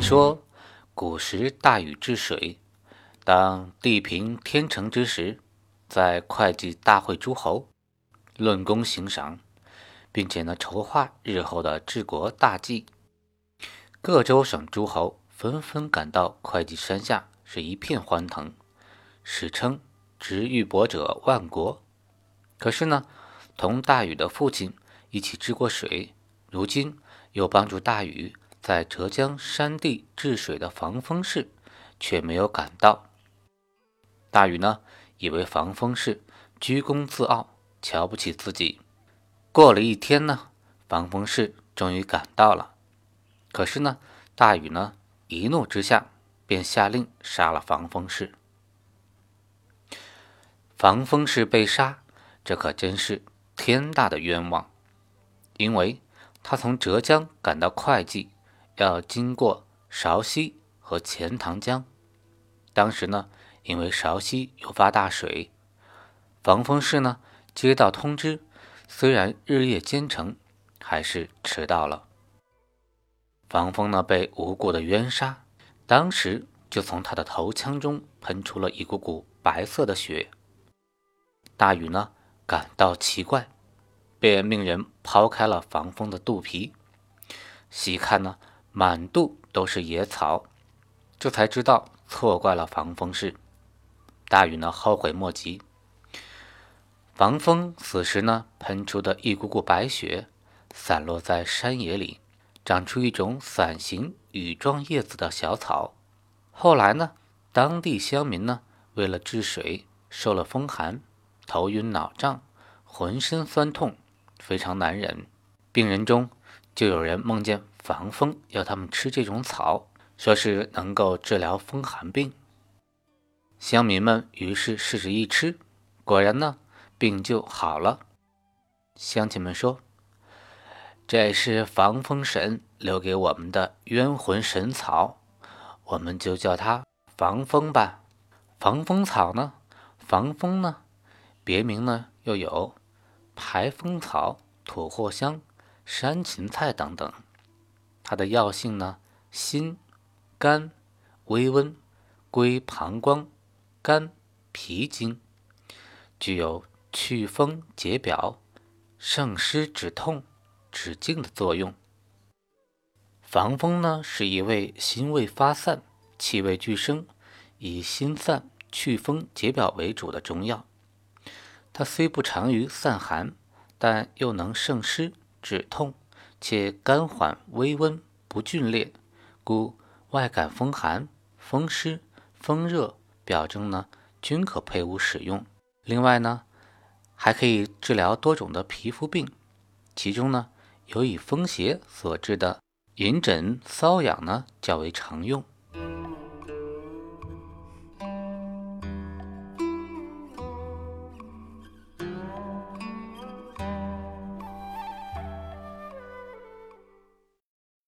说古时大禹治水，当地平天成之时，在会稽大会诸侯论功行赏，并且呢筹划日后的治国大计。各州省诸侯纷纷赶到会稽山下，是一片欢腾，史称。执玉帛者万国，可是呢，同大禹的父亲一起治过水，如今又帮助大禹在浙江山地治水的防风氏却没有赶到。大禹呢，以为防风氏居功自傲，瞧不起自己。过了一天呢，防风氏终于赶到了，可是呢，大禹呢，一怒之下便下令杀了防风氏。防风氏被杀，这可真是天大的冤枉。因为他从浙江赶到会稽，要经过韶溪和钱塘江。当时呢，因为韶溪有发大水，防风氏呢接到通知，虽然日夜兼程，还是迟到了。防风呢被无故的冤杀，当时就从他的头腔中喷出了一股股白色的血。大禹呢感到奇怪，便命人抛开了防风的肚皮，细看呢满肚都是野草，这才知道错怪了防风氏。大禹呢后悔莫及。防风此时呢喷出的一股股白雪，散落在山野里，长出一种伞形羽状叶子的小草。后来呢，当地乡民呢为了治水，受了风寒。头晕脑胀，浑身酸痛，非常难忍。病人中就有人梦见防风要他们吃这种草，说是能够治疗风寒病。乡民们于是试着一吃，果然呢，病就好了。乡亲们说：“这是防风神留给我们的冤魂神草，我们就叫它防风吧。防风草呢？防风呢？”别名呢又有排风草、土藿香、山芹菜等等。它的药性呢，辛、甘、微温，归膀胱、肝、脾经，具有祛风解表、胜湿止痛、止痉的作用。防风呢是一味辛味发散、气味俱生，以辛散、祛风解表为主的中药。它虽不长于散寒，但又能胜湿止痛，且甘缓微温，不峻烈，故外感风寒、风湿、风热表征呢，均可配伍使用。另外呢，还可以治疗多种的皮肤病，其中呢，有以风邪所致的隐疹、瘙痒呢，较为常用。